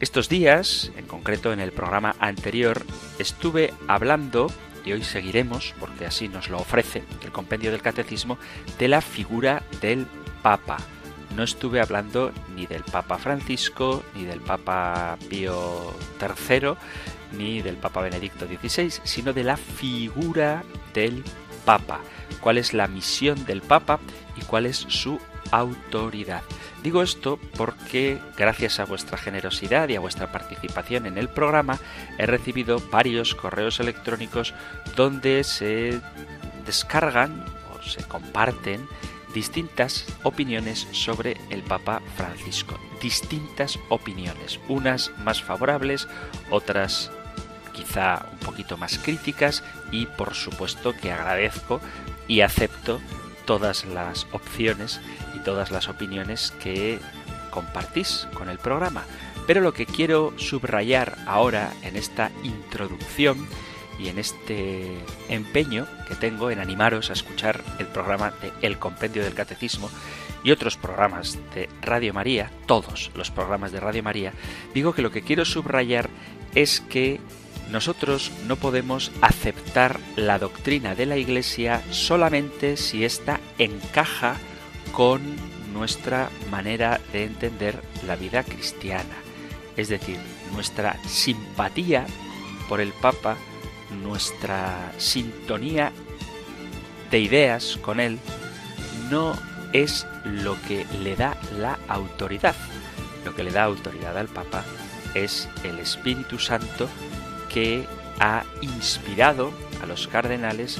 Estos días, en concreto en el programa anterior, estuve hablando, y hoy seguiremos, porque así nos lo ofrece el Compendio del Catecismo, de la figura del Papa no estuve hablando ni del Papa Francisco, ni del Papa Pío III, ni del Papa Benedicto XVI, sino de la figura del Papa. ¿Cuál es la misión del Papa y cuál es su autoridad? Digo esto porque, gracias a vuestra generosidad y a vuestra participación en el programa, he recibido varios correos electrónicos donde se descargan o se comparten distintas opiniones sobre el Papa Francisco. Distintas opiniones, unas más favorables, otras quizá un poquito más críticas y por supuesto que agradezco y acepto todas las opciones y todas las opiniones que compartís con el programa. Pero lo que quiero subrayar ahora en esta introducción y en este empeño que tengo en animaros a escuchar el programa de El Compendio del Catecismo y otros programas de Radio María, todos los programas de Radio María, digo que lo que quiero subrayar es que nosotros no podemos aceptar la doctrina de la Iglesia solamente si ésta encaja con nuestra manera de entender la vida cristiana. Es decir, nuestra simpatía por el Papa nuestra sintonía de ideas con Él no es lo que le da la autoridad. Lo que le da autoridad al Papa es el Espíritu Santo que ha inspirado a los cardenales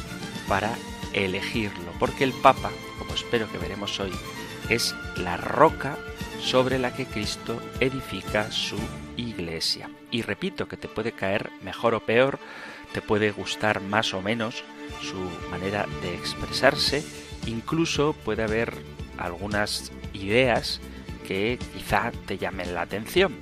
para elegirlo, porque el Papa, como espero que veremos hoy, es la roca sobre la que Cristo edifica su iglesia. Y repito que te puede caer mejor o peor te puede gustar más o menos su manera de expresarse, incluso puede haber algunas ideas que quizá te llamen la atención,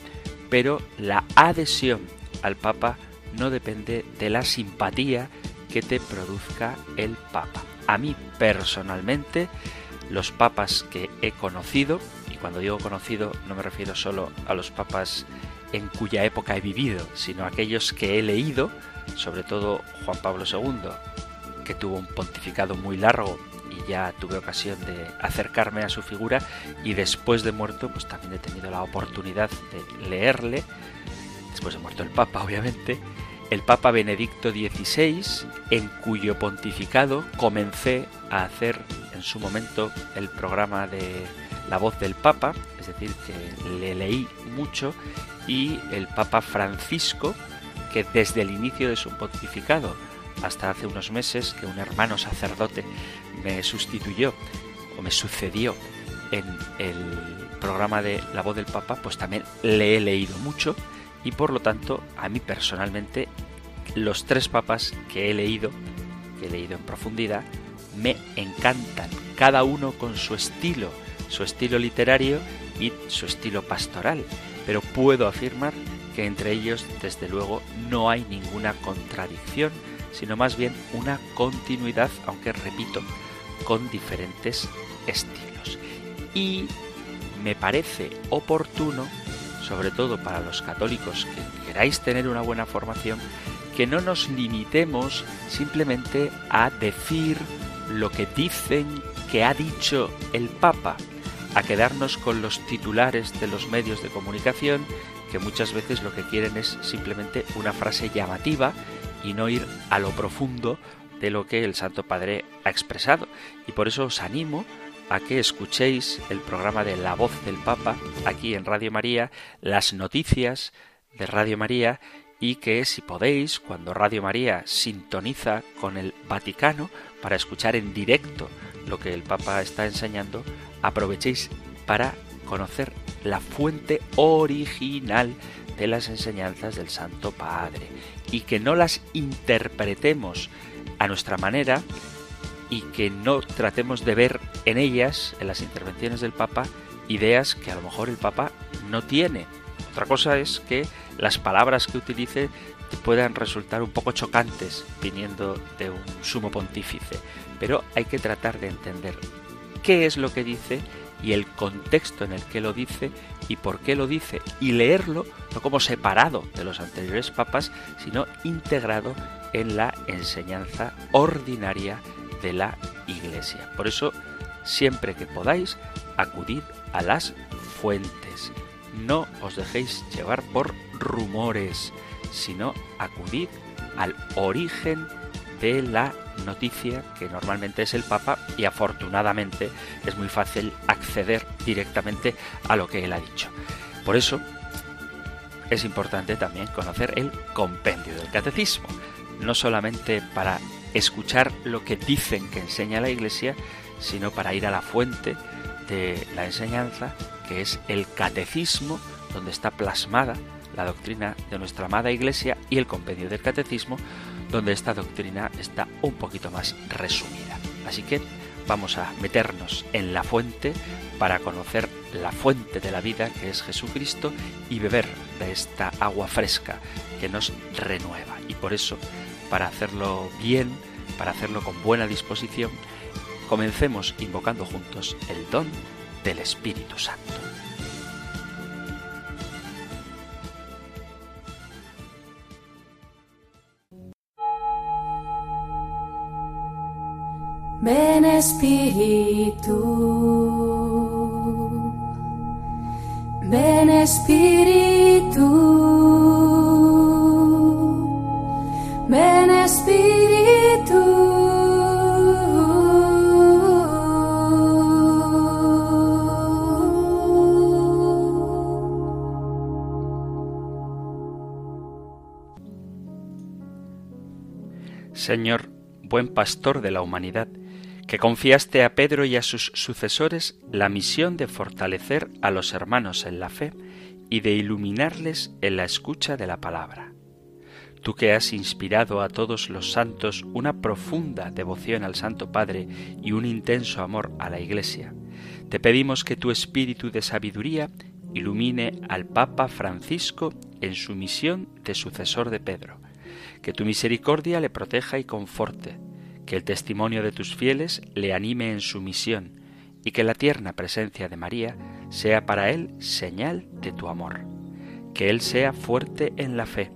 pero la adhesión al Papa no depende de la simpatía que te produzca el Papa. A mí personalmente, los papas que he conocido, y cuando digo conocido no me refiero solo a los papas en cuya época he vivido, sino a aquellos que he leído, sobre todo Juan Pablo II, que tuvo un pontificado muy largo y ya tuve ocasión de acercarme a su figura y después de muerto pues también he tenido la oportunidad de leerle, después de muerto el Papa obviamente, el Papa Benedicto XVI, en cuyo pontificado comencé a hacer en su momento el programa de La voz del Papa, es decir, que le leí mucho, y el Papa Francisco, que desde el inicio de su pontificado hasta hace unos meses que un hermano sacerdote me sustituyó o me sucedió en el programa de La voz del Papa, pues también le he leído mucho y por lo tanto a mí personalmente los tres papas que he leído, que he leído en profundidad, me encantan, cada uno con su estilo, su estilo literario y su estilo pastoral, pero puedo afirmar que entre ellos, desde luego, no hay ninguna contradicción, sino más bien una continuidad, aunque repito, con diferentes estilos. Y me parece oportuno, sobre todo para los católicos que queráis tener una buena formación, que no nos limitemos simplemente a decir lo que dicen que ha dicho el Papa, a quedarnos con los titulares de los medios de comunicación que muchas veces lo que quieren es simplemente una frase llamativa y no ir a lo profundo de lo que el Santo Padre ha expresado. Y por eso os animo que escuchéis el programa de La Voz del Papa aquí en Radio María, las noticias de Radio María y que si podéis, cuando Radio María sintoniza con el Vaticano para escuchar en directo lo que el Papa está enseñando, aprovechéis para conocer la fuente original de las enseñanzas del Santo Padre. Y que no las interpretemos a nuestra manera y que no tratemos de ver en ellas, en las intervenciones del Papa, ideas que a lo mejor el Papa no tiene. Otra cosa es que las palabras que utilice puedan resultar un poco chocantes viniendo de un sumo pontífice, pero hay que tratar de entender qué es lo que dice y el contexto en el que lo dice y por qué lo dice y leerlo no como separado de los anteriores papas, sino integrado en la enseñanza ordinaria de la Iglesia. Por eso, siempre que podáis, acudid a las fuentes. No os dejéis llevar por rumores, sino acudid al origen de la noticia que normalmente es el Papa y afortunadamente es muy fácil acceder directamente a lo que él ha dicho. Por eso es importante también conocer el compendio del catecismo, no solamente para escuchar lo que dicen que enseña la Iglesia, sino para ir a la fuente de la enseñanza, que es el catecismo, donde está plasmada la doctrina de nuestra amada Iglesia y el compendio del catecismo, donde esta doctrina está un poquito más resumida. Así que vamos a meternos en la fuente para conocer la fuente de la vida que es Jesucristo y beber de esta agua fresca que nos renueva. Y por eso para hacerlo bien, para hacerlo con buena disposición, comencemos invocando juntos el don del Espíritu Santo. Ven Espíritu, ven Espíritu. Señor, buen pastor de la humanidad, que confiaste a Pedro y a sus sucesores la misión de fortalecer a los hermanos en la fe y de iluminarles en la escucha de la palabra. Tú que has inspirado a todos los santos una profunda devoción al Santo Padre y un intenso amor a la Iglesia, te pedimos que tu espíritu de sabiduría ilumine al Papa Francisco en su misión de sucesor de Pedro, que tu misericordia le proteja y conforte, que el testimonio de tus fieles le anime en su misión, y que la tierna presencia de María sea para él señal de tu amor, que él sea fuerte en la fe,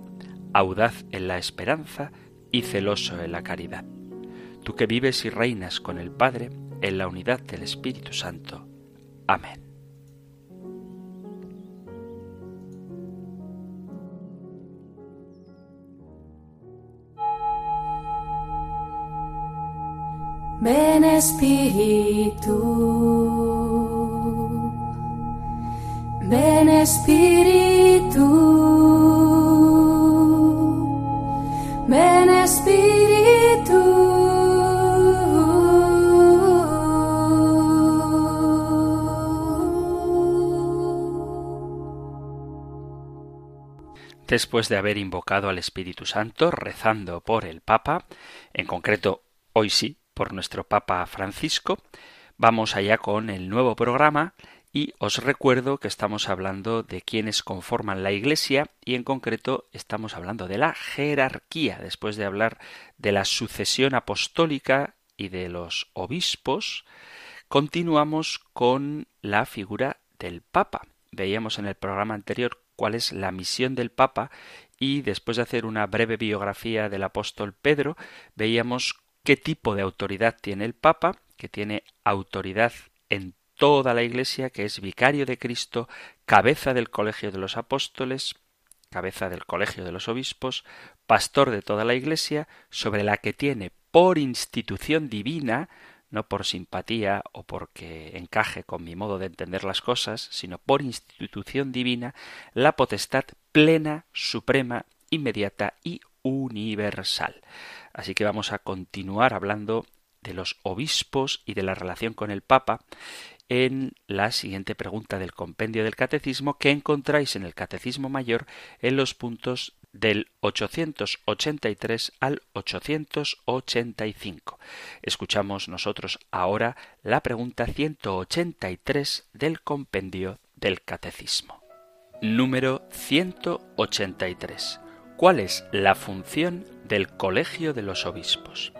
audaz en la esperanza y celoso en la caridad. Tú que vives y reinas con el Padre en la unidad del Espíritu Santo. Amén. Ven Espíritu, ven Espíritu. Ven Espíritu. Después de haber invocado al Espíritu Santo, rezando por el Papa, en concreto hoy sí, por nuestro Papa Francisco, vamos allá con el nuevo programa y os recuerdo que estamos hablando de quienes conforman la Iglesia y en concreto estamos hablando de la jerarquía. Después de hablar de la sucesión apostólica y de los obispos, continuamos con la figura del Papa. Veíamos en el programa anterior cuál es la misión del Papa y después de hacer una breve biografía del apóstol Pedro, veíamos qué tipo de autoridad tiene el Papa, que tiene autoridad en toda la Iglesia, que es vicario de Cristo, cabeza del colegio de los apóstoles, cabeza del colegio de los obispos, pastor de toda la Iglesia, sobre la que tiene por institución divina, no por simpatía o porque encaje con mi modo de entender las cosas, sino por institución divina, la potestad plena, suprema, inmediata y universal. Así que vamos a continuar hablando de los obispos y de la relación con el Papa en la siguiente pregunta del compendio del catecismo que encontráis en el catecismo mayor en los puntos del 883 al 885. Escuchamos nosotros ahora la pregunta 183 del compendio del catecismo. Número 183. ¿Cuál es la función del Colegio de los Obispos?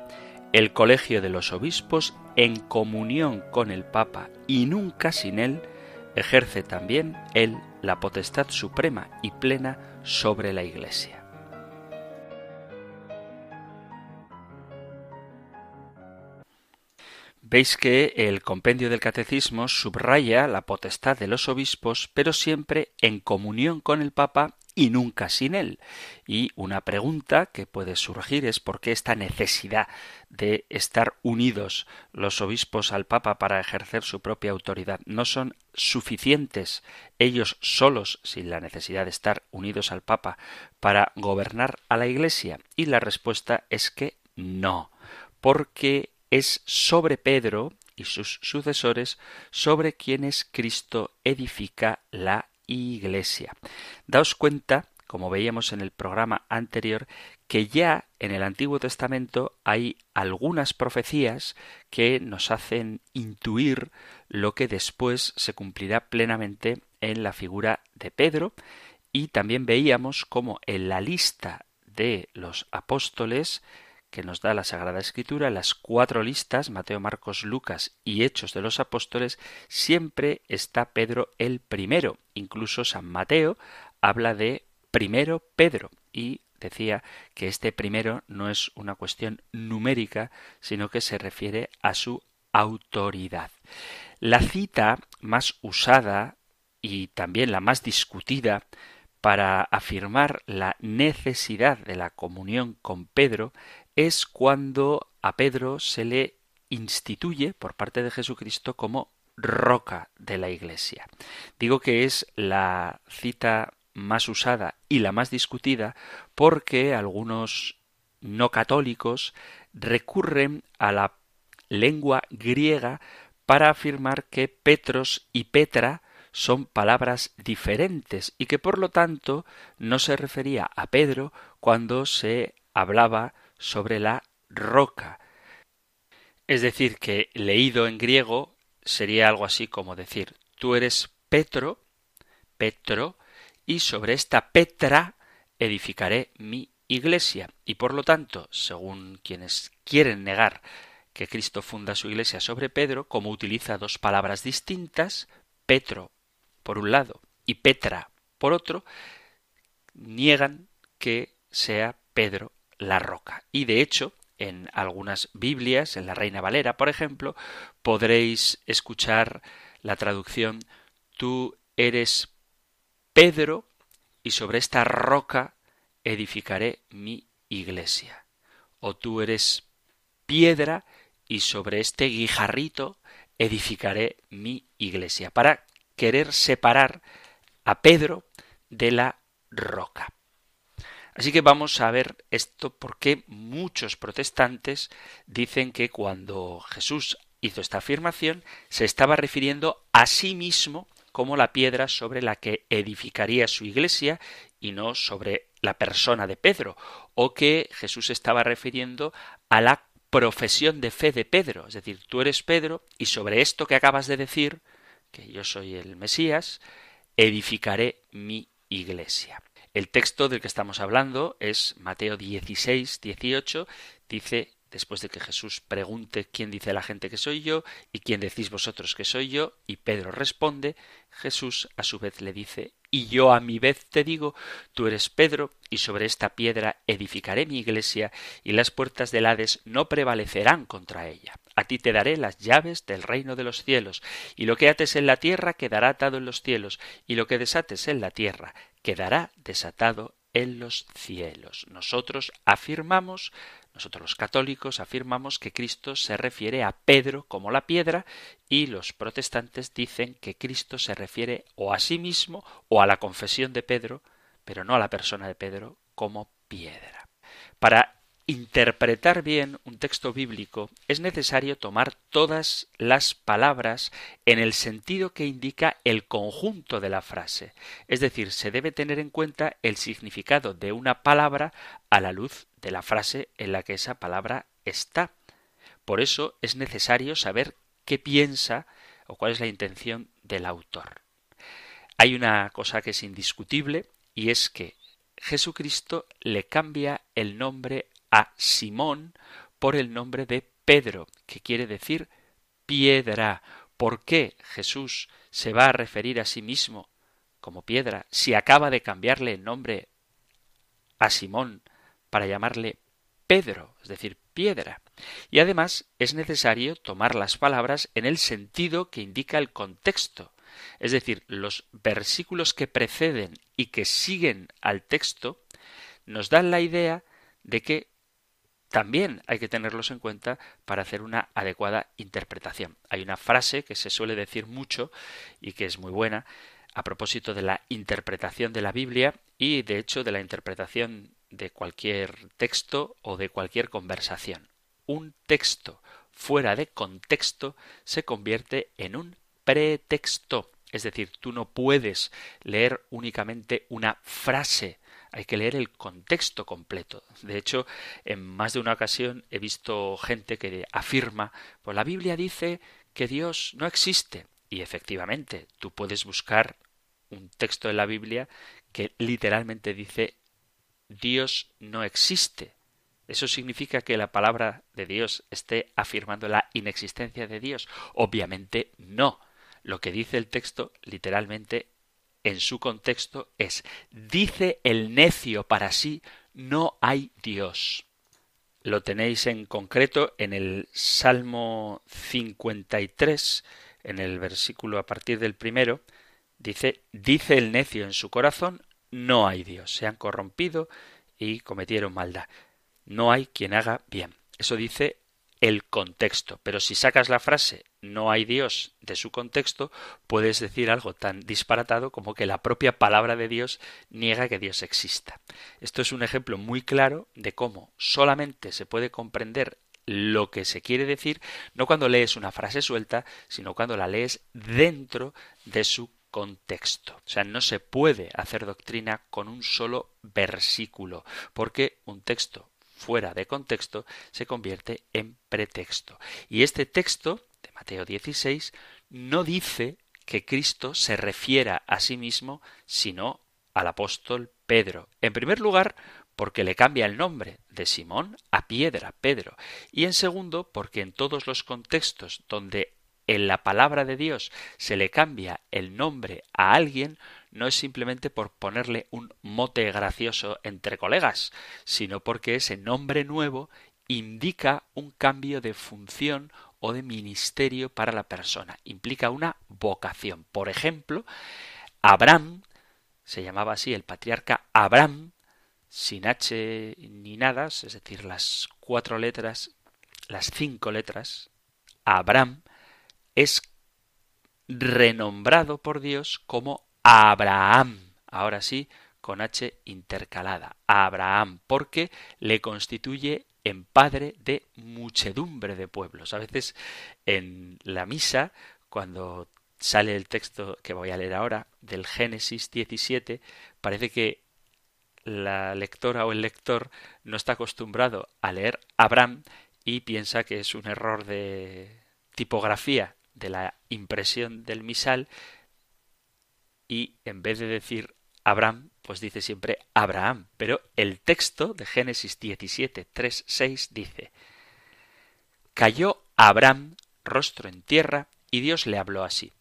El Colegio de los Obispos, en comunión con el Papa y nunca sin él, ejerce también él la potestad suprema y plena sobre la Iglesia. Veis que el compendio del catecismo subraya la potestad de los obispos, pero siempre en comunión con el Papa y nunca sin él. Y una pregunta que puede surgir es por qué esta necesidad de estar unidos los obispos al Papa para ejercer su propia autoridad. ¿No son suficientes ellos solos, sin la necesidad de estar unidos al Papa, para gobernar a la Iglesia? Y la respuesta es que no, porque es sobre Pedro y sus sucesores sobre quienes Cristo edifica la Iglesia. Daos cuenta, como veíamos en el programa anterior, que ya en el Antiguo Testamento hay algunas profecías que nos hacen intuir lo que después se cumplirá plenamente en la figura de Pedro y también veíamos como en la lista de los apóstoles que nos da la Sagrada Escritura, las cuatro listas, Mateo, Marcos, Lucas y Hechos de los Apóstoles, siempre está Pedro el primero. Incluso San Mateo habla de primero Pedro y decía que este primero no es una cuestión numérica, sino que se refiere a su autoridad. La cita más usada y también la más discutida para afirmar la necesidad de la comunión con Pedro es cuando a Pedro se le instituye por parte de Jesucristo como roca de la Iglesia. Digo que es la cita más usada y la más discutida porque algunos no católicos recurren a la lengua griega para afirmar que Petros y Petra son palabras diferentes y que por lo tanto no se refería a Pedro cuando se hablaba sobre la roca. Es decir, que leído en griego sería algo así como decir tú eres Petro, Petro, y sobre esta Petra edificaré mi iglesia. Y por lo tanto, según quienes quieren negar que Cristo funda su iglesia sobre Pedro, como utiliza dos palabras distintas, Petro por un lado y Petra por otro, niegan que sea Pedro la roca. Y de hecho, en algunas Biblias, en la Reina Valera, por ejemplo, podréis escuchar la traducción Tú eres Pedro y sobre esta roca edificaré mi iglesia. O tú eres piedra y sobre este guijarrito edificaré mi iglesia. Para querer separar a Pedro de la roca. Así que vamos a ver esto porque muchos protestantes dicen que cuando Jesús hizo esta afirmación se estaba refiriendo a sí mismo como la piedra sobre la que edificaría su iglesia y no sobre la persona de Pedro, o que Jesús estaba refiriendo a la profesión de fe de Pedro, es decir, tú eres Pedro y sobre esto que acabas de decir, que yo soy el Mesías, edificaré mi iglesia. El texto del que estamos hablando es Mateo 16, 18, dice, después de que Jesús pregunte quién dice la gente que soy yo y quién decís vosotros que soy yo, y Pedro responde, Jesús a su vez le dice, y yo a mi vez te digo, tú eres Pedro, y sobre esta piedra edificaré mi iglesia, y las puertas del Hades no prevalecerán contra ella. A ti te daré las llaves del reino de los cielos, y lo que ates en la tierra quedará atado en los cielos, y lo que desates en la tierra quedará desatado en los cielos. Nosotros afirmamos, nosotros los católicos afirmamos que Cristo se refiere a Pedro como la piedra y los protestantes dicen que Cristo se refiere o a sí mismo o a la confesión de Pedro, pero no a la persona de Pedro como piedra. Para interpretar bien un texto bíblico es necesario tomar todas las palabras en el sentido que indica el conjunto de la frase. Es decir, se debe tener en cuenta el significado de una palabra a la luz de la frase en la que esa palabra está. Por eso es necesario saber qué piensa o cuál es la intención del autor. Hay una cosa que es indiscutible y es que Jesucristo le cambia el nombre a Simón por el nombre de Pedro, que quiere decir piedra. ¿Por qué Jesús se va a referir a sí mismo como piedra si acaba de cambiarle el nombre a Simón para llamarle Pedro, es decir, piedra? Y además es necesario tomar las palabras en el sentido que indica el contexto. Es decir, los versículos que preceden y que siguen al texto nos dan la idea de que también hay que tenerlos en cuenta para hacer una adecuada interpretación. Hay una frase que se suele decir mucho y que es muy buena a propósito de la interpretación de la Biblia y de hecho de la interpretación de cualquier texto o de cualquier conversación. Un texto fuera de contexto se convierte en un pretexto. Es decir, tú no puedes leer únicamente una frase hay que leer el contexto completo. De hecho, en más de una ocasión he visto gente que afirma, pues la Biblia dice que Dios no existe. Y efectivamente, tú puedes buscar un texto de la Biblia que literalmente dice Dios no existe. ¿Eso significa que la palabra de Dios esté afirmando la inexistencia de Dios? Obviamente no. Lo que dice el texto literalmente en su contexto es dice el necio para sí no hay Dios. Lo tenéis en concreto en el Salmo 53, en el versículo a partir del primero, dice dice el necio en su corazón no hay Dios. Se han corrompido y cometieron maldad. No hay quien haga bien. Eso dice el contexto. Pero si sacas la frase no hay Dios de su contexto, puedes decir algo tan disparatado como que la propia palabra de Dios niega que Dios exista. Esto es un ejemplo muy claro de cómo solamente se puede comprender lo que se quiere decir no cuando lees una frase suelta, sino cuando la lees dentro de su contexto. O sea, no se puede hacer doctrina con un solo versículo, porque un texto fuera de contexto se convierte en pretexto. Y este texto de Mateo 16 no dice que Cristo se refiera a sí mismo, sino al apóstol Pedro. En primer lugar, porque le cambia el nombre de Simón a Piedra, Pedro. Y en segundo, porque en todos los contextos donde en la palabra de Dios se le cambia el nombre a alguien, no es simplemente por ponerle un mote gracioso entre colegas, sino porque ese nombre nuevo indica un cambio de función o de ministerio para la persona, implica una vocación. Por ejemplo, Abraham, se llamaba así el patriarca Abraham, sin H ni nada, es decir, las cuatro letras, las cinco letras, Abraham, es renombrado por Dios como Abraham. Ahora sí, con H intercalada. Abraham, porque le constituye en padre de muchedumbre de pueblos. A veces en la misa, cuando sale el texto que voy a leer ahora, del Génesis 17, parece que la lectora o el lector no está acostumbrado a leer Abraham y piensa que es un error de tipografía de la impresión del misal y en vez de decir Abraham, pues dice siempre Abraham. Pero el texto de Génesis 17, 3, 6 dice, Cayó Abraham rostro en tierra y Dios le habló así,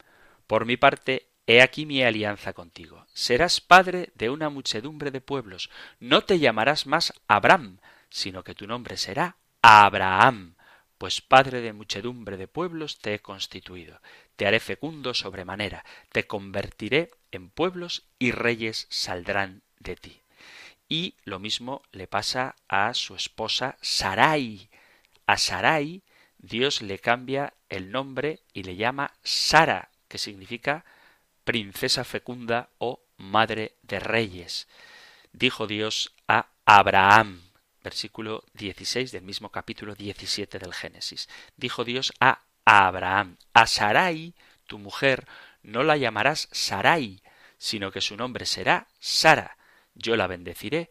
Por mi parte, he aquí mi alianza contigo. Serás padre de una muchedumbre de pueblos. No te llamarás más Abraham, sino que tu nombre será Abraham pues padre de muchedumbre de pueblos te he constituido, te haré fecundo sobremanera, te convertiré en pueblos y reyes saldrán de ti. Y lo mismo le pasa a su esposa Sarai. A Sarai Dios le cambia el nombre y le llama Sara, que significa princesa fecunda o madre de reyes. Dijo Dios a Abraham, versículo 16 del mismo capítulo 17 del Génesis. Dijo Dios a Abraham, a Sarai, tu mujer, no la llamarás Sarai, sino que su nombre será Sara. Yo la bendeciré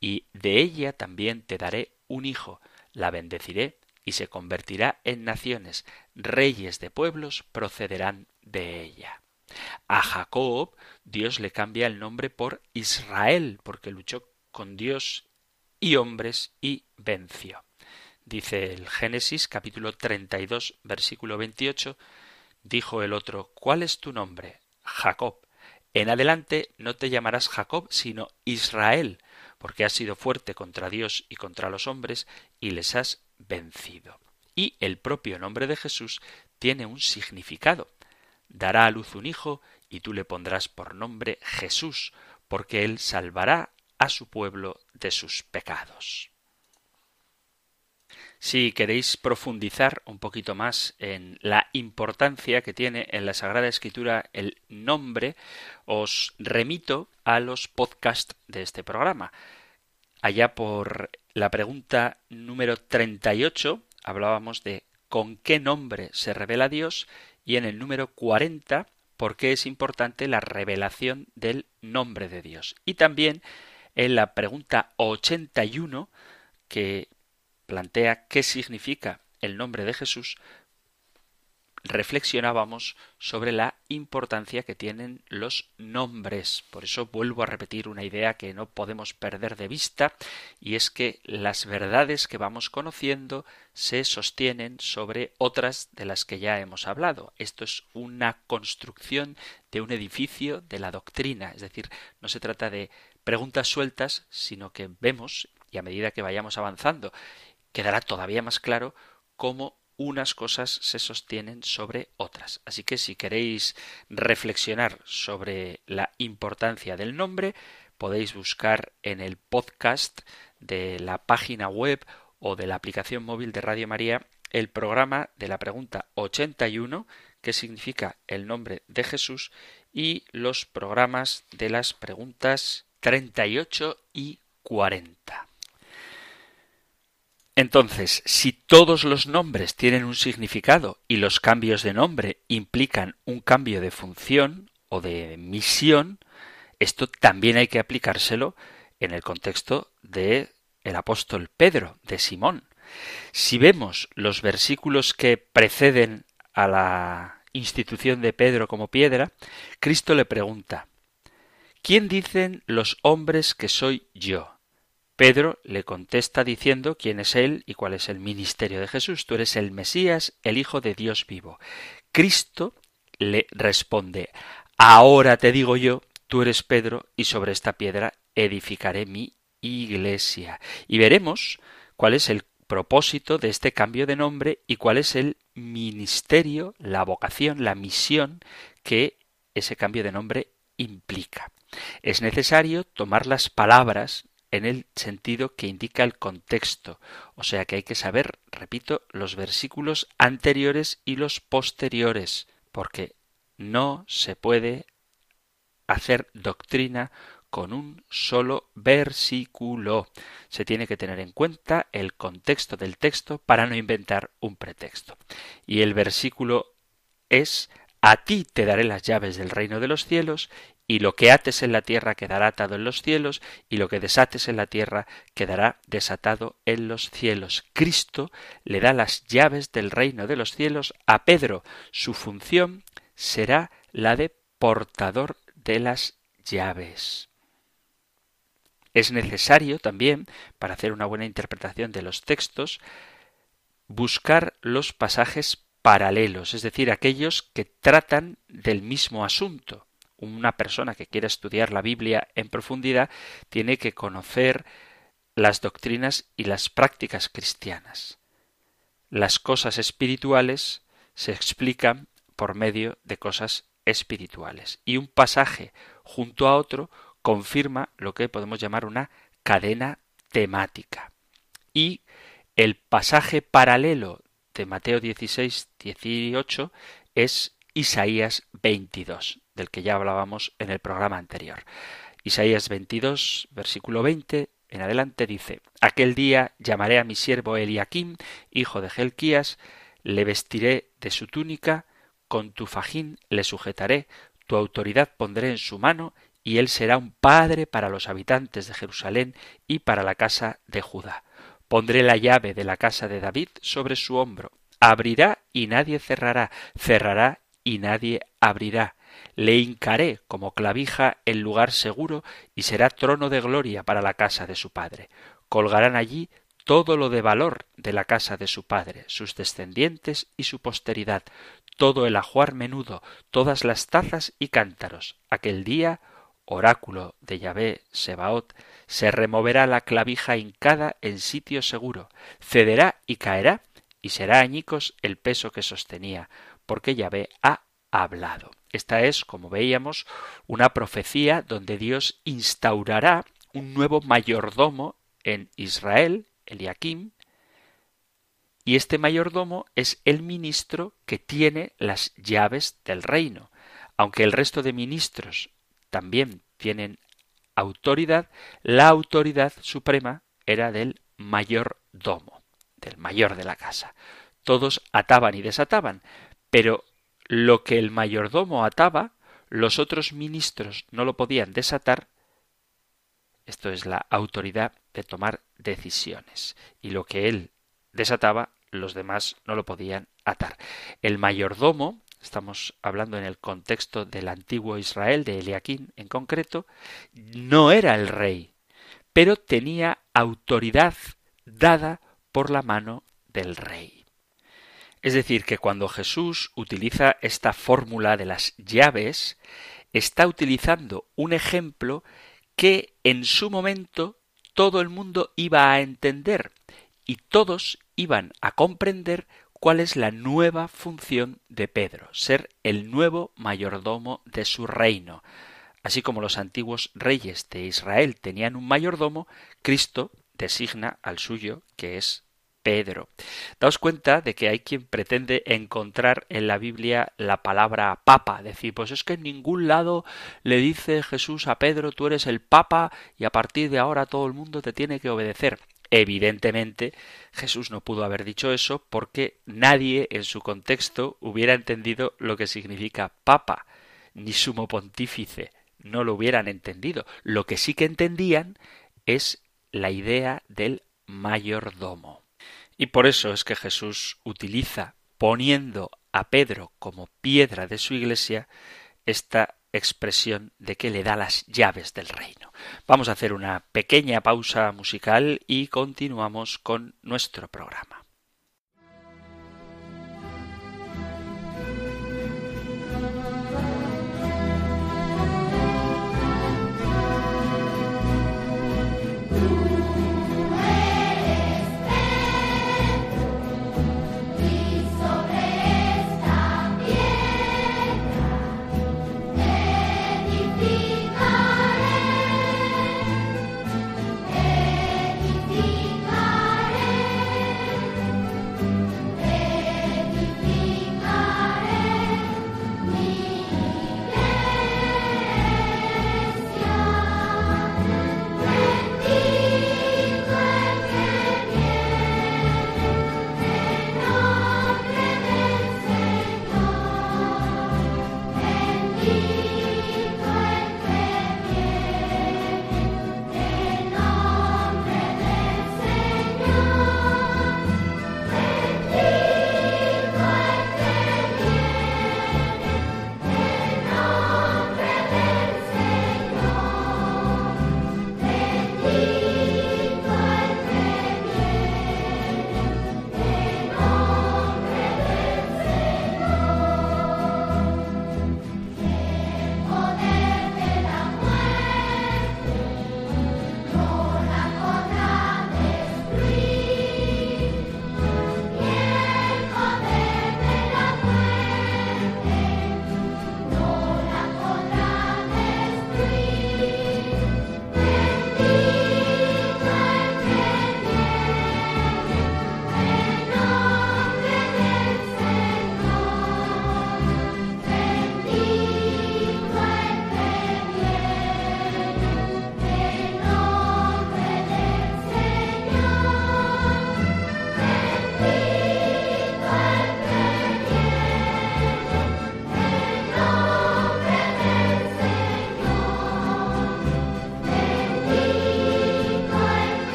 y de ella también te daré un hijo. La bendeciré y se convertirá en naciones. Reyes de pueblos procederán de ella. A Jacob Dios le cambia el nombre por Israel, porque luchó con Dios y hombres y venció. Dice el Génesis capítulo 32 versículo 28, dijo el otro, ¿cuál es tu nombre? Jacob. En adelante no te llamarás Jacob, sino Israel, porque has sido fuerte contra Dios y contra los hombres y les has vencido. Y el propio nombre de Jesús tiene un significado. Dará a luz un hijo y tú le pondrás por nombre Jesús, porque él salvará a su pueblo de sus pecados. Si queréis profundizar un poquito más en la importancia que tiene en la Sagrada Escritura el nombre, os remito a los podcasts de este programa. Allá por la pregunta número 38 hablábamos de con qué nombre se revela Dios y en el número 40 por qué es importante la revelación del nombre de Dios. Y también en la pregunta 81 que plantea qué significa el nombre de Jesús, reflexionábamos sobre la importancia que tienen los nombres. Por eso vuelvo a repetir una idea que no podemos perder de vista, y es que las verdades que vamos conociendo se sostienen sobre otras de las que ya hemos hablado. Esto es una construcción de un edificio de la doctrina, es decir, no se trata de preguntas sueltas, sino que vemos, y a medida que vayamos avanzando, quedará todavía más claro cómo unas cosas se sostienen sobre otras. Así que si queréis reflexionar sobre la importancia del nombre, podéis buscar en el podcast de la página web o de la aplicación móvil de Radio María el programa de la pregunta 81, que significa el nombre de Jesús, y los programas de las preguntas 38 y 40. Entonces, si todos los nombres tienen un significado y los cambios de nombre implican un cambio de función o de misión, esto también hay que aplicárselo en el contexto de el apóstol Pedro, de Simón. Si vemos los versículos que preceden a la institución de Pedro como piedra, Cristo le pregunta ¿Quién dicen los hombres que soy yo? Pedro le contesta diciendo quién es él y cuál es el ministerio de Jesús. Tú eres el Mesías, el Hijo de Dios vivo. Cristo le responde, ahora te digo yo, tú eres Pedro, y sobre esta piedra edificaré mi iglesia. Y veremos cuál es el propósito de este cambio de nombre y cuál es el ministerio, la vocación, la misión que ese cambio de nombre implica. Es necesario tomar las palabras en el sentido que indica el contexto, o sea que hay que saber, repito, los versículos anteriores y los posteriores, porque no se puede hacer doctrina con un solo versículo. Se tiene que tener en cuenta el contexto del texto para no inventar un pretexto. Y el versículo es A ti te daré las llaves del reino de los cielos, y lo que ates en la tierra quedará atado en los cielos, y lo que desates en la tierra quedará desatado en los cielos. Cristo le da las llaves del reino de los cielos a Pedro. Su función será la de portador de las llaves. Es necesario también, para hacer una buena interpretación de los textos, buscar los pasajes paralelos, es decir, aquellos que tratan del mismo asunto una persona que quiera estudiar la Biblia en profundidad tiene que conocer las doctrinas y las prácticas cristianas. Las cosas espirituales se explican por medio de cosas espirituales. Y un pasaje junto a otro confirma lo que podemos llamar una cadena temática. Y el pasaje paralelo de Mateo 16, 18 es Isaías 22 del que ya hablábamos en el programa anterior. Isaías 22, versículo 20, en adelante dice, aquel día llamaré a mi siervo Eliakim, hijo de Gelquías, le vestiré de su túnica, con tu fajín le sujetaré, tu autoridad pondré en su mano, y él será un padre para los habitantes de Jerusalén y para la casa de Judá. Pondré la llave de la casa de David sobre su hombro. Abrirá y nadie cerrará, cerrará y nadie abrirá. Le hincaré como clavija el lugar seguro y será trono de gloria para la casa de su padre. Colgarán allí todo lo de valor de la casa de su padre, sus descendientes y su posteridad, todo el ajuar menudo, todas las tazas y cántaros. Aquel día, oráculo de Yahvé Sebaot, se removerá la clavija hincada en sitio seguro, cederá y caerá, y será añicos el peso que sostenía, porque Yahvé ha hablado. Esta es, como veíamos, una profecía donde Dios instaurará un nuevo mayordomo en Israel, Eliakim, y este mayordomo es el ministro que tiene las llaves del reino. Aunque el resto de ministros también tienen autoridad, la autoridad suprema era del mayordomo, del mayor de la casa. Todos ataban y desataban, pero lo que el mayordomo ataba, los otros ministros no lo podían desatar. Esto es la autoridad de tomar decisiones. Y lo que él desataba, los demás no lo podían atar. El mayordomo, estamos hablando en el contexto del antiguo Israel, de Eliaquín en concreto, no era el rey, pero tenía autoridad dada por la mano del rey. Es decir, que cuando Jesús utiliza esta fórmula de las llaves, está utilizando un ejemplo que en su momento todo el mundo iba a entender y todos iban a comprender cuál es la nueva función de Pedro, ser el nuevo mayordomo de su reino. Así como los antiguos reyes de Israel tenían un mayordomo, Cristo designa al suyo, que es Pedro. Daos cuenta de que hay quien pretende encontrar en la Biblia la palabra papa, decir, pues es que en ningún lado le dice Jesús a Pedro, tú eres el papa y a partir de ahora todo el mundo te tiene que obedecer. Evidentemente, Jesús no pudo haber dicho eso porque nadie en su contexto hubiera entendido lo que significa papa, ni sumo pontífice, no lo hubieran entendido. Lo que sí que entendían es la idea del mayordomo. Y por eso es que Jesús utiliza, poniendo a Pedro como piedra de su iglesia, esta expresión de que le da las llaves del reino. Vamos a hacer una pequeña pausa musical y continuamos con nuestro programa.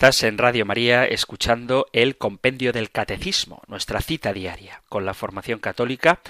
Estás en Radio María escuchando el Compendio del Catecismo, nuestra cita diaria con la formación católica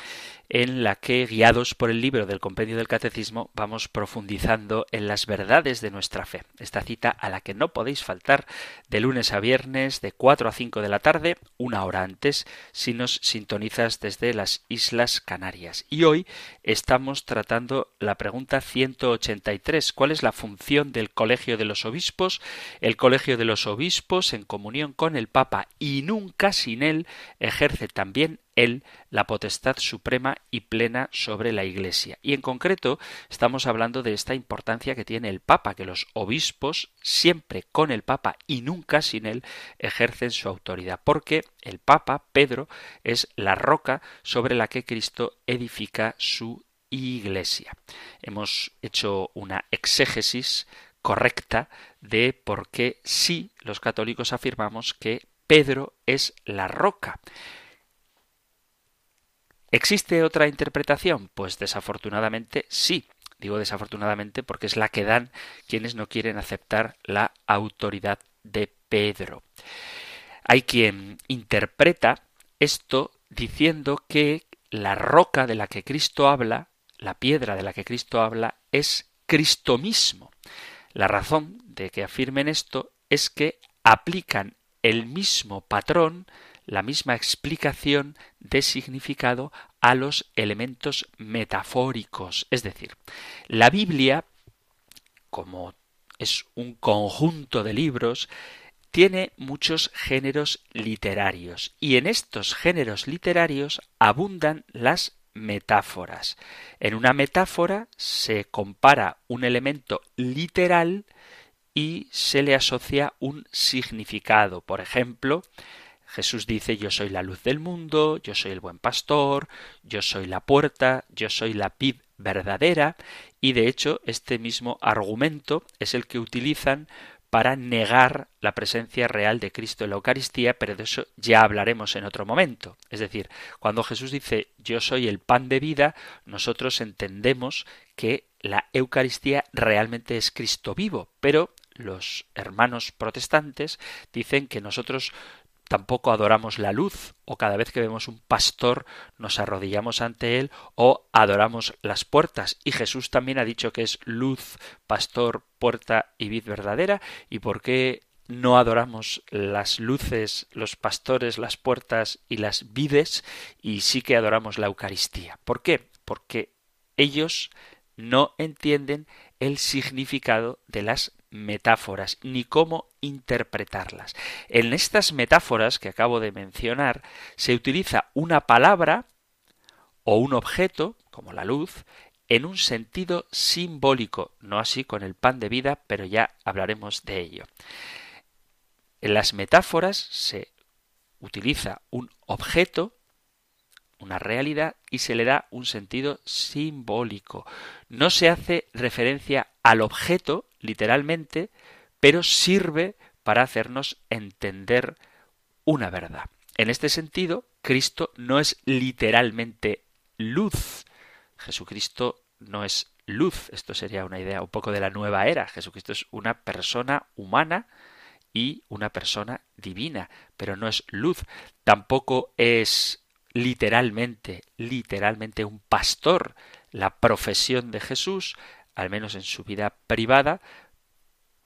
en la que, guiados por el libro del Compendio del Catecismo, vamos profundizando en las verdades de nuestra fe. Esta cita a la que no podéis faltar de lunes a viernes de 4 a 5 de la tarde, una hora antes, si nos sintonizas desde las Islas Canarias. Y hoy estamos tratando la pregunta 183. ¿Cuál es la función del Colegio de los Obispos? El Colegio de los Obispos, en comunión con el Papa y nunca sin él, ejerce también él la potestad suprema y plena sobre la Iglesia. Y en concreto estamos hablando de esta importancia que tiene el Papa, que los obispos siempre con el Papa y nunca sin él ejercen su autoridad, porque el Papa, Pedro, es la roca sobre la que Cristo edifica su Iglesia. Hemos hecho una exégesis correcta de por qué sí los católicos afirmamos que Pedro es la roca. ¿Existe otra interpretación? Pues desafortunadamente sí. Digo desafortunadamente porque es la que dan quienes no quieren aceptar la autoridad de Pedro. Hay quien interpreta esto diciendo que la roca de la que Cristo habla, la piedra de la que Cristo habla, es Cristo mismo. La razón de que afirmen esto es que aplican el mismo patrón la misma explicación de significado a los elementos metafóricos. Es decir, la Biblia, como es un conjunto de libros, tiene muchos géneros literarios y en estos géneros literarios abundan las metáforas. En una metáfora se compara un elemento literal y se le asocia un significado. Por ejemplo, Jesús dice yo soy la luz del mundo, yo soy el buen pastor, yo soy la puerta, yo soy la vid verdadera, y de hecho este mismo argumento es el que utilizan para negar la presencia real de Cristo en la Eucaristía, pero de eso ya hablaremos en otro momento. Es decir, cuando Jesús dice yo soy el pan de vida, nosotros entendemos que la Eucaristía realmente es Cristo vivo, pero los hermanos protestantes dicen que nosotros tampoco adoramos la luz, o cada vez que vemos un pastor nos arrodillamos ante él, o adoramos las puertas. Y Jesús también ha dicho que es luz, pastor, puerta y vid verdadera. ¿Y por qué no adoramos las luces, los pastores, las puertas y las vides, y sí que adoramos la Eucaristía? ¿Por qué? Porque ellos no entienden el significado de las metáforas ni cómo interpretarlas. En estas metáforas que acabo de mencionar se utiliza una palabra o un objeto, como la luz, en un sentido simbólico, no así con el pan de vida, pero ya hablaremos de ello. En las metáforas se utiliza un objeto una realidad y se le da un sentido simbólico. No se hace referencia al objeto, literalmente, pero sirve para hacernos entender una verdad. En este sentido, Cristo no es literalmente luz. Jesucristo no es luz. Esto sería una idea un poco de la nueva era. Jesucristo es una persona humana y una persona divina, pero no es luz. Tampoco es literalmente, literalmente un pastor. La profesión de Jesús, al menos en su vida privada,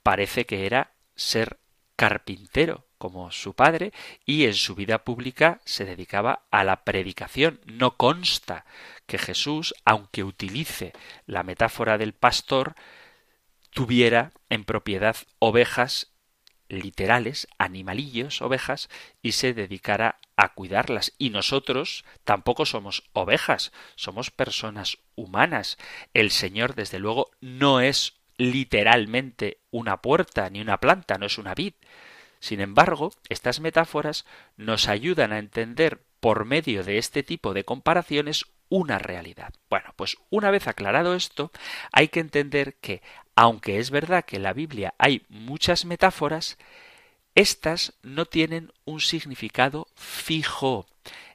parece que era ser carpintero como su padre y en su vida pública se dedicaba a la predicación. No consta que Jesús, aunque utilice la metáfora del pastor, tuviera en propiedad ovejas literales, animalillos, ovejas, y se dedicara a cuidarlas. Y nosotros tampoco somos ovejas, somos personas humanas. El Señor, desde luego, no es literalmente una puerta ni una planta, no es una vid. Sin embargo, estas metáforas nos ayudan a entender por medio de este tipo de comparaciones una realidad. Bueno, pues una vez aclarado esto, hay que entender que, aunque es verdad que en la Biblia hay muchas metáforas, estas no tienen un significado fijo.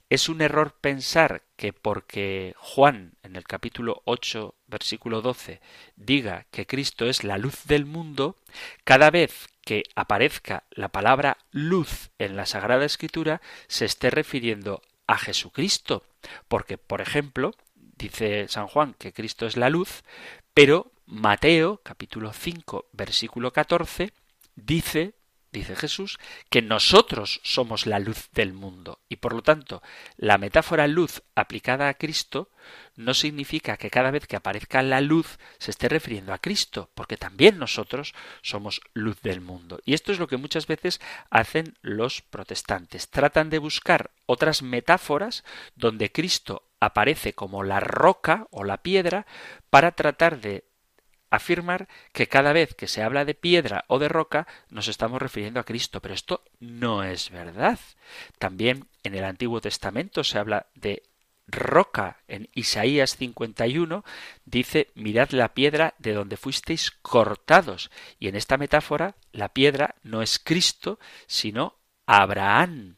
Es un error pensar que porque Juan en el capítulo 8 versículo 12 diga que Cristo es la luz del mundo, cada vez que aparezca la palabra luz en la Sagrada Escritura se esté refiriendo a Jesucristo. Porque, por ejemplo, dice San Juan que Cristo es la luz, pero Mateo capítulo 5 versículo 14 dice dice Jesús, que nosotros somos la luz del mundo. Y por lo tanto, la metáfora luz aplicada a Cristo no significa que cada vez que aparezca la luz se esté refiriendo a Cristo, porque también nosotros somos luz del mundo. Y esto es lo que muchas veces hacen los protestantes. Tratan de buscar otras metáforas donde Cristo aparece como la roca o la piedra para tratar de afirmar que cada vez que se habla de piedra o de roca nos estamos refiriendo a Cristo, pero esto no es verdad. También en el Antiguo Testamento se habla de roca. En Isaías 51 dice, mirad la piedra de donde fuisteis cortados. Y en esta metáfora la piedra no es Cristo, sino Abraham.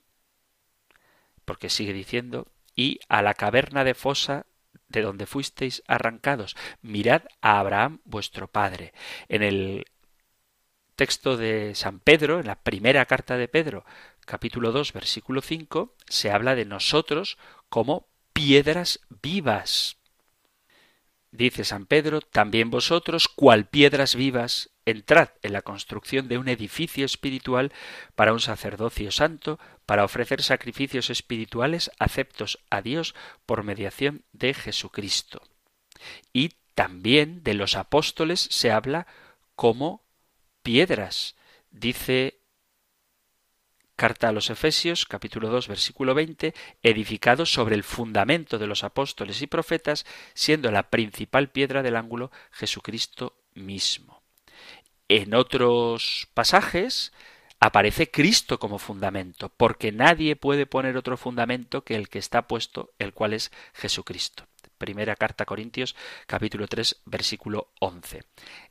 Porque sigue diciendo, y a la caverna de fosa de donde fuisteis arrancados. Mirad a Abraham vuestro padre. En el texto de San Pedro, en la primera carta de Pedro, capítulo 2, versículo 5, se habla de nosotros como piedras vivas. Dice San Pedro, también vosotros, cual piedras vivas, entrad en la construcción de un edificio espiritual para un sacerdocio santo, para ofrecer sacrificios espirituales aceptos a Dios por mediación de Jesucristo. Y también de los apóstoles se habla como piedras. Dice Carta a los Efesios, capítulo 2, versículo 20, edificado sobre el fundamento de los apóstoles y profetas, siendo la principal piedra del ángulo Jesucristo mismo. En otros pasajes aparece Cristo como fundamento, porque nadie puede poner otro fundamento que el que está puesto, el cual es Jesucristo. Primera carta a Corintios, capítulo 3, versículo 11.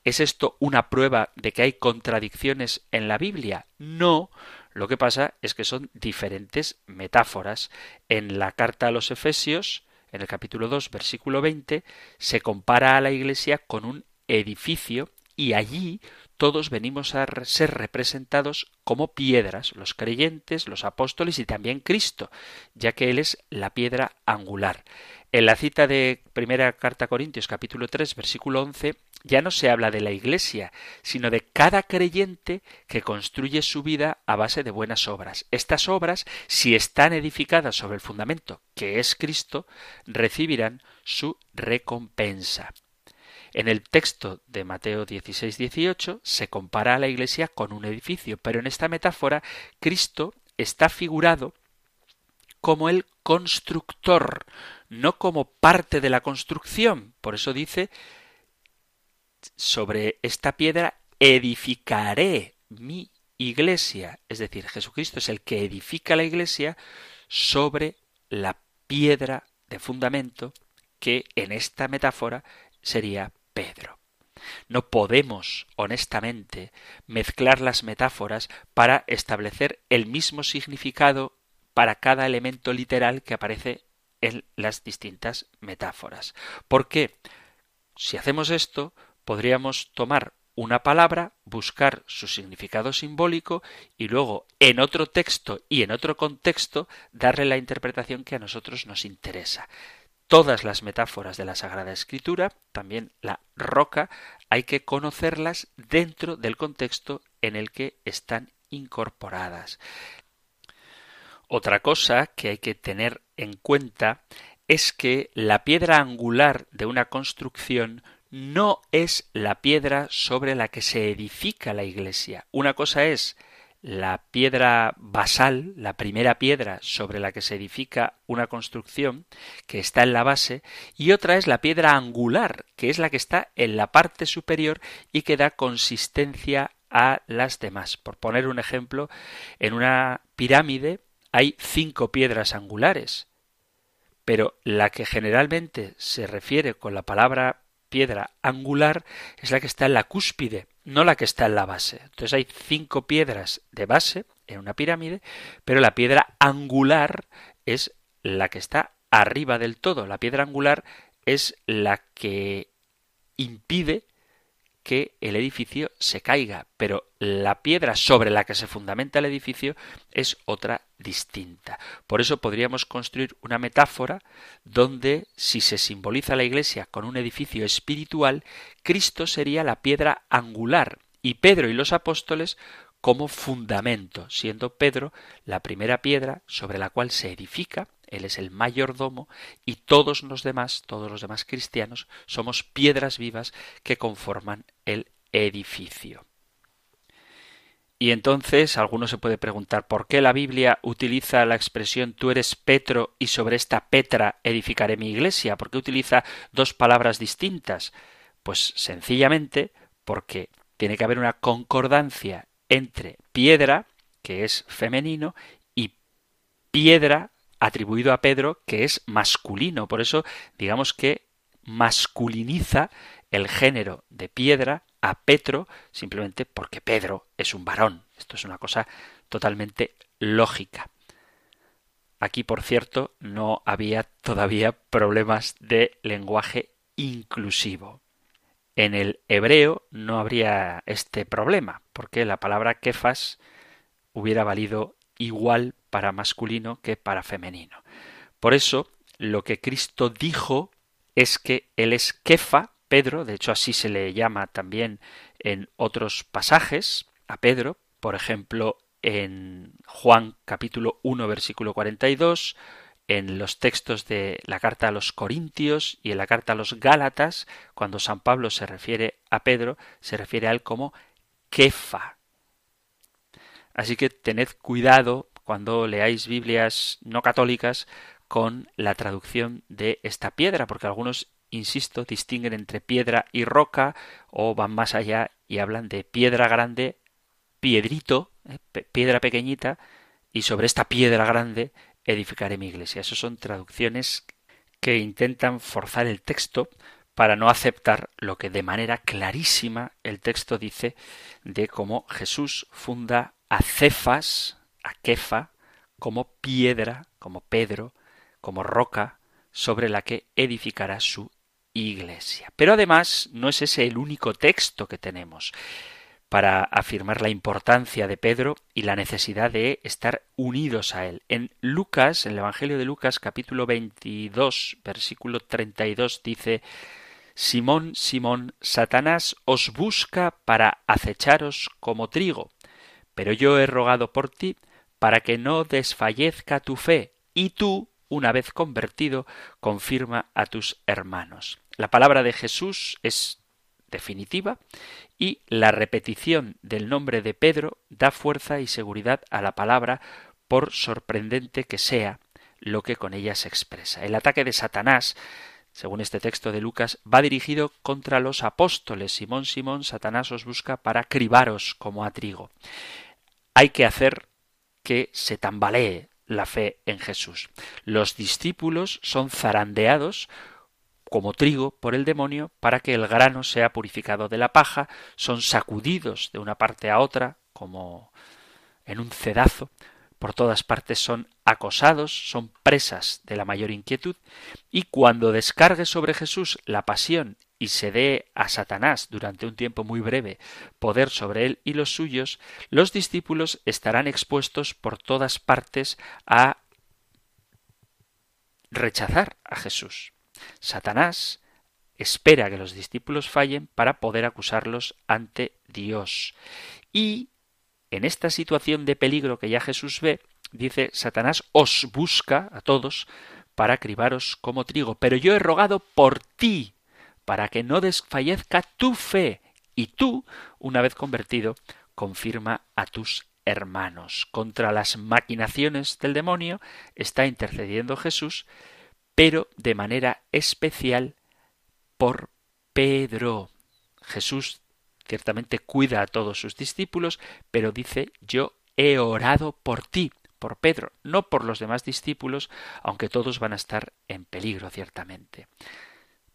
¿Es esto una prueba de que hay contradicciones en la Biblia? No, lo que pasa es que son diferentes metáforas. En la carta a los Efesios, en el capítulo 2, versículo 20, se compara a la Iglesia con un edificio y allí todos venimos a ser representados como piedras, los creyentes, los apóstoles y también Cristo, ya que Él es la piedra angular. En la cita de primera carta a Corintios capítulo 3 versículo 11 ya no se habla de la Iglesia, sino de cada creyente que construye su vida a base de buenas obras. Estas obras, si están edificadas sobre el fundamento que es Cristo, recibirán su recompensa. En el texto de Mateo 16, 18 se compara a la Iglesia con un edificio, pero en esta metáfora Cristo está figurado como el constructor, no como parte de la construcción. Por eso dice sobre esta piedra edificaré mi iglesia. Es decir, Jesucristo es el que edifica la iglesia sobre la piedra de fundamento que en esta metáfora sería Pedro. No podemos, honestamente, mezclar las metáforas para establecer el mismo significado para cada elemento literal que aparece en las distintas metáforas. ¿Por qué? Si hacemos esto, podríamos tomar una palabra, buscar su significado simbólico y luego en otro texto y en otro contexto darle la interpretación que a nosotros nos interesa. Todas las metáforas de la Sagrada Escritura, también la roca, hay que conocerlas dentro del contexto en el que están incorporadas. Otra cosa que hay que tener en cuenta es que la piedra angular de una construcción no es la piedra sobre la que se edifica la iglesia. Una cosa es la piedra basal, la primera piedra sobre la que se edifica una construcción, que está en la base, y otra es la piedra angular, que es la que está en la parte superior y que da consistencia a las demás. Por poner un ejemplo, en una pirámide hay cinco piedras angulares, pero la que generalmente se refiere con la palabra piedra angular es la que está en la cúspide, no la que está en la base. Entonces hay cinco piedras de base en una pirámide, pero la piedra angular es la que está arriba del todo. La piedra angular es la que impide que el edificio se caiga, pero la piedra sobre la que se fundamenta el edificio es otra distinta. Por eso podríamos construir una metáfora donde si se simboliza la iglesia con un edificio espiritual, Cristo sería la piedra angular y Pedro y los apóstoles como fundamento, siendo Pedro la primera piedra sobre la cual se edifica él es el mayordomo y todos los demás, todos los demás cristianos, somos piedras vivas que conforman el edificio. Y entonces alguno se puede preguntar por qué la Biblia utiliza la expresión tú eres Petro y sobre esta Petra edificaré mi iglesia. ¿Por qué utiliza dos palabras distintas? Pues sencillamente porque tiene que haber una concordancia entre piedra, que es femenino, y piedra, atribuido a Pedro que es masculino. Por eso digamos que masculiniza el género de piedra a Petro simplemente porque Pedro es un varón. Esto es una cosa totalmente lógica. Aquí, por cierto, no había todavía problemas de lenguaje inclusivo. En el hebreo no habría este problema, porque la palabra kefas hubiera valido igual para masculino que para femenino. Por eso, lo que Cristo dijo es que Él es Kefa, Pedro, de hecho así se le llama también en otros pasajes a Pedro, por ejemplo en Juan capítulo 1 versículo 42, en los textos de la carta a los Corintios y en la carta a los Gálatas, cuando San Pablo se refiere a Pedro, se refiere a él como Kefa. Así que tened cuidado cuando leáis Biblias no católicas con la traducción de esta piedra, porque algunos, insisto, distinguen entre piedra y roca o van más allá y hablan de piedra grande, piedrito, eh, piedra pequeñita, y sobre esta piedra grande edificaré mi iglesia. Esas son traducciones que intentan forzar el texto para no aceptar lo que de manera clarísima el texto dice de cómo Jesús funda a Cefas, a como piedra, como Pedro, como roca sobre la que edificará su iglesia. Pero además no es ese el único texto que tenemos para afirmar la importancia de Pedro y la necesidad de estar unidos a él. En Lucas, en el Evangelio de Lucas capítulo 22, versículo 32 dice Simón, Simón, Satanás os busca para acecharos como trigo, pero yo he rogado por ti para que no desfallezca tu fe, y tú, una vez convertido, confirma a tus hermanos. La palabra de Jesús es definitiva y la repetición del nombre de Pedro da fuerza y seguridad a la palabra por sorprendente que sea lo que con ella se expresa. El ataque de Satanás, según este texto de Lucas, va dirigido contra los apóstoles. Simón, Simón, Satanás os busca para cribaros como a trigo. Hay que hacer que se tambalee la fe en Jesús. Los discípulos son zarandeados como trigo por el demonio para que el grano sea purificado de la paja, son sacudidos de una parte a otra como en un cedazo, por todas partes son acosados, son presas de la mayor inquietud, y cuando descargue sobre Jesús la pasión y se dé a Satanás durante un tiempo muy breve poder sobre él y los suyos, los discípulos estarán expuestos por todas partes a rechazar a Jesús. Satanás espera que los discípulos fallen para poder acusarlos ante Dios. Y en esta situación de peligro que ya Jesús ve, dice Satanás os busca a todos para cribaros como trigo, pero yo he rogado por ti, para que no desfallezca tu fe, y tú, una vez convertido, confirma a tus hermanos. Contra las maquinaciones del demonio está intercediendo Jesús, pero de manera especial por Pedro. Jesús ciertamente cuida a todos sus discípulos, pero dice yo he orado por ti, por Pedro, no por los demás discípulos, aunque todos van a estar en peligro ciertamente.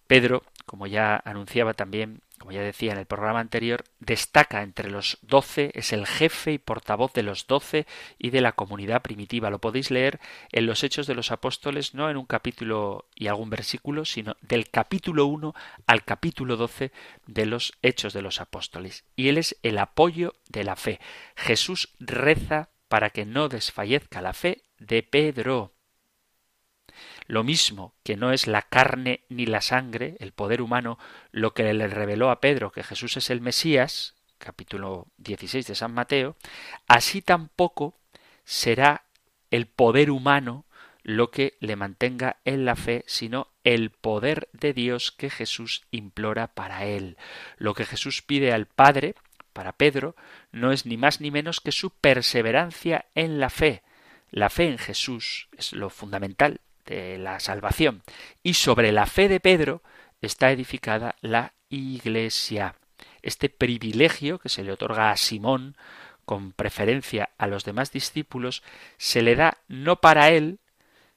Pedro, como ya anunciaba también como ya decía en el programa anterior, destaca entre los doce, es el jefe y portavoz de los doce y de la comunidad primitiva. Lo podéis leer en los Hechos de los Apóstoles, no en un capítulo y algún versículo, sino del capítulo 1 al capítulo 12 de los Hechos de los Apóstoles. Y él es el apoyo de la fe. Jesús reza para que no desfallezca la fe de Pedro. Lo mismo que no es la carne ni la sangre, el poder humano, lo que le reveló a Pedro que Jesús es el Mesías, capítulo 16 de San Mateo, así tampoco será el poder humano lo que le mantenga en la fe, sino el poder de Dios que Jesús implora para él. Lo que Jesús pide al Padre, para Pedro, no es ni más ni menos que su perseverancia en la fe. La fe en Jesús es lo fundamental de la salvación. Y sobre la fe de Pedro está edificada la Iglesia. Este privilegio que se le otorga a Simón con preferencia a los demás discípulos se le da no para él,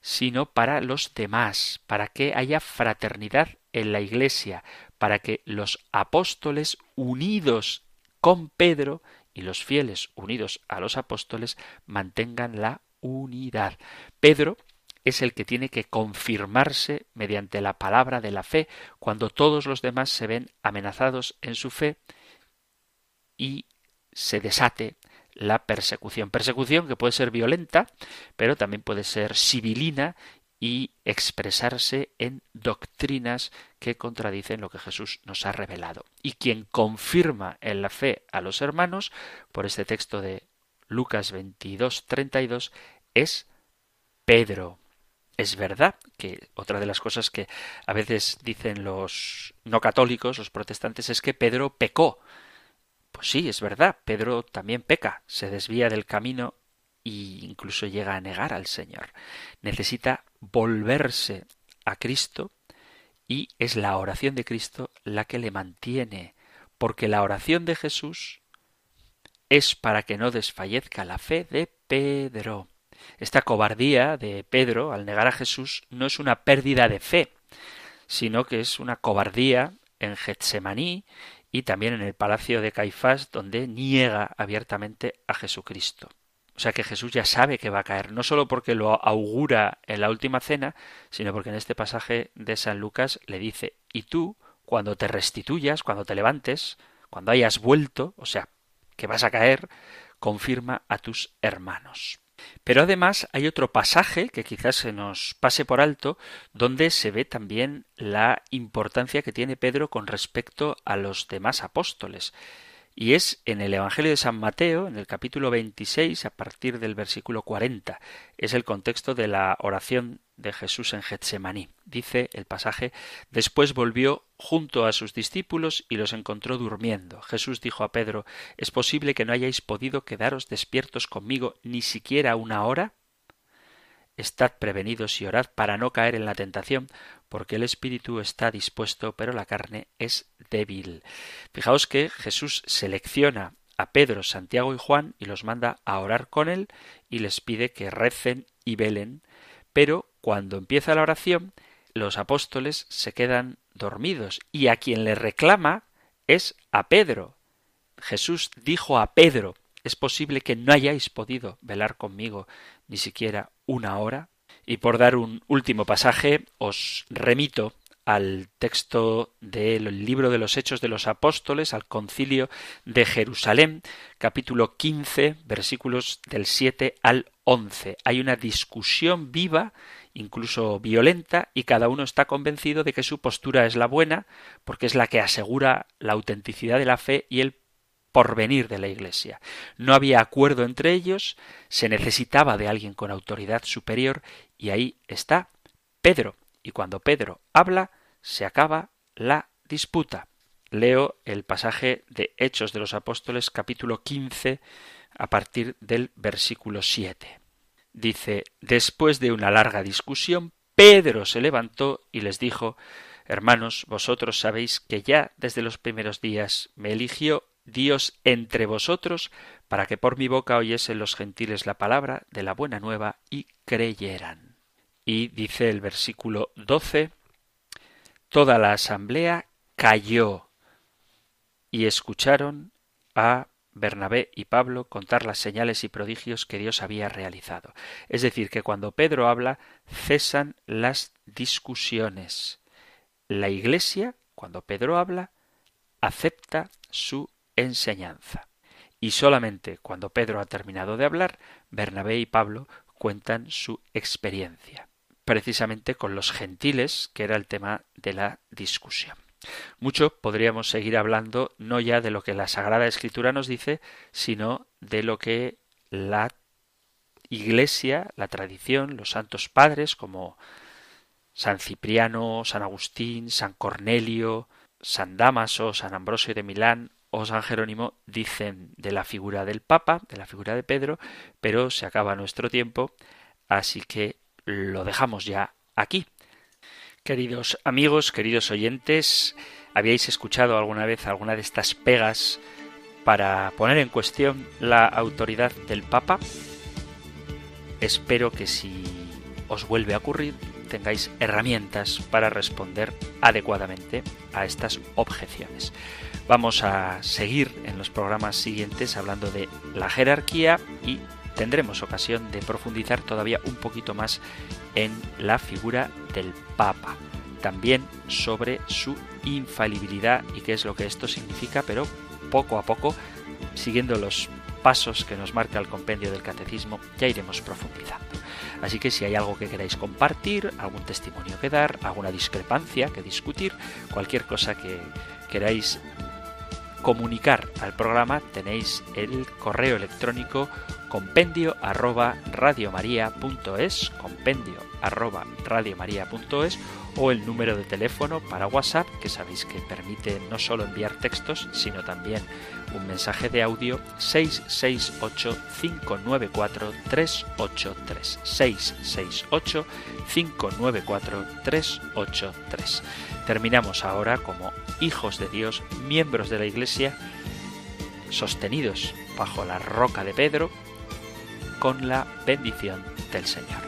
sino para los demás, para que haya fraternidad en la Iglesia, para que los apóstoles unidos con Pedro y los fieles unidos a los apóstoles mantengan la unidad. Pedro es el que tiene que confirmarse mediante la palabra de la fe cuando todos los demás se ven amenazados en su fe y se desate la persecución. Persecución que puede ser violenta, pero también puede ser civilina y expresarse en doctrinas que contradicen lo que Jesús nos ha revelado. Y quien confirma en la fe a los hermanos, por este texto de Lucas 22, 32, es Pedro. Es verdad que otra de las cosas que a veces dicen los no católicos, los protestantes, es que Pedro pecó. Pues sí, es verdad, Pedro también peca, se desvía del camino e incluso llega a negar al Señor. Necesita volverse a Cristo y es la oración de Cristo la que le mantiene, porque la oración de Jesús es para que no desfallezca la fe de Pedro. Esta cobardía de Pedro al negar a Jesús no es una pérdida de fe, sino que es una cobardía en Getsemaní y también en el palacio de Caifás, donde niega abiertamente a Jesucristo. O sea que Jesús ya sabe que va a caer, no solo porque lo augura en la última cena, sino porque en este pasaje de San Lucas le dice, y tú, cuando te restituyas, cuando te levantes, cuando hayas vuelto, o sea, que vas a caer, confirma a tus hermanos. Pero además hay otro pasaje que quizás se nos pase por alto, donde se ve también la importancia que tiene Pedro con respecto a los demás apóstoles. Y es en el Evangelio de San Mateo, en el capítulo 26, a partir del versículo 40. Es el contexto de la oración de Jesús en Getsemaní. Dice el pasaje, después volvió junto a sus discípulos y los encontró durmiendo. Jesús dijo a Pedro, ¿es posible que no hayáis podido quedaros despiertos conmigo ni siquiera una hora? Estad prevenidos y orad para no caer en la tentación, porque el espíritu está dispuesto, pero la carne es débil. Fijaos que Jesús selecciona a Pedro, Santiago y Juan y los manda a orar con él y les pide que recen y velen, pero cuando empieza la oración, los apóstoles se quedan dormidos y a quien le reclama es a Pedro. Jesús dijo a Pedro, ¿es posible que no hayáis podido velar conmigo ni siquiera una hora? Y por dar un último pasaje, os remito al texto del libro de los Hechos de los Apóstoles, al concilio de Jerusalén, capítulo 15, versículos del 7 al 11. Hay una discusión viva, incluso violenta, y cada uno está convencido de que su postura es la buena, porque es la que asegura la autenticidad de la fe y el porvenir de la Iglesia. No había acuerdo entre ellos, se necesitaba de alguien con autoridad superior, y ahí está Pedro. Y cuando Pedro habla, se acaba la disputa. Leo el pasaje de Hechos de los Apóstoles capítulo 15 a partir del versículo 7. Dice, después de una larga discusión, Pedro se levantó y les dijo, Hermanos, vosotros sabéis que ya desde los primeros días me eligió Dios entre vosotros para que por mi boca oyesen los gentiles la palabra de la buena nueva y creyeran. Y dice el versículo 12, Toda la asamblea cayó y escucharon a Bernabé y Pablo contar las señales y prodigios que Dios había realizado. Es decir, que cuando Pedro habla, cesan las discusiones. La Iglesia, cuando Pedro habla, acepta su enseñanza. Y solamente cuando Pedro ha terminado de hablar, Bernabé y Pablo cuentan su experiencia, precisamente con los gentiles, que era el tema de la discusión. Mucho podríamos seguir hablando no ya de lo que la Sagrada Escritura nos dice, sino de lo que la Iglesia, la tradición, los santos padres como San Cipriano, San Agustín, San Cornelio, San Damaso, San Ambrosio de Milán o San Jerónimo dicen de la figura del Papa, de la figura de Pedro, pero se acaba nuestro tiempo, así que lo dejamos ya aquí. Queridos amigos, queridos oyentes, ¿habíais escuchado alguna vez alguna de estas pegas para poner en cuestión la autoridad del Papa? Espero que si os vuelve a ocurrir tengáis herramientas para responder adecuadamente a estas objeciones. Vamos a seguir en los programas siguientes hablando de la jerarquía y tendremos ocasión de profundizar todavía un poquito más en la figura del Papa, también sobre su infalibilidad y qué es lo que esto significa, pero poco a poco, siguiendo los pasos que nos marca el compendio del catecismo, ya iremos profundizando. Así que si hay algo que queráis compartir, algún testimonio que dar, alguna discrepancia que discutir, cualquier cosa que queráis comunicar al programa, tenéis el correo electrónico compendio arroba radiomaria.es, compendio arroba radiomaria.es o el número de teléfono para WhatsApp, que sabéis que permite no solo enviar textos, sino también un mensaje de audio 668-594-383. 668-594-383. Terminamos ahora como hijos de Dios, miembros de la Iglesia, sostenidos bajo la roca de Pedro, con la bendición del Señor.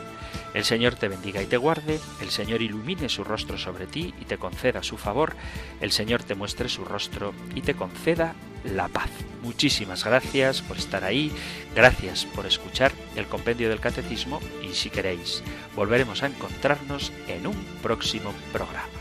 El Señor te bendiga y te guarde, el Señor ilumine su rostro sobre ti y te conceda su favor, el Señor te muestre su rostro y te conceda la paz. Muchísimas gracias por estar ahí, gracias por escuchar el compendio del catecismo y si queréis, volveremos a encontrarnos en un próximo programa.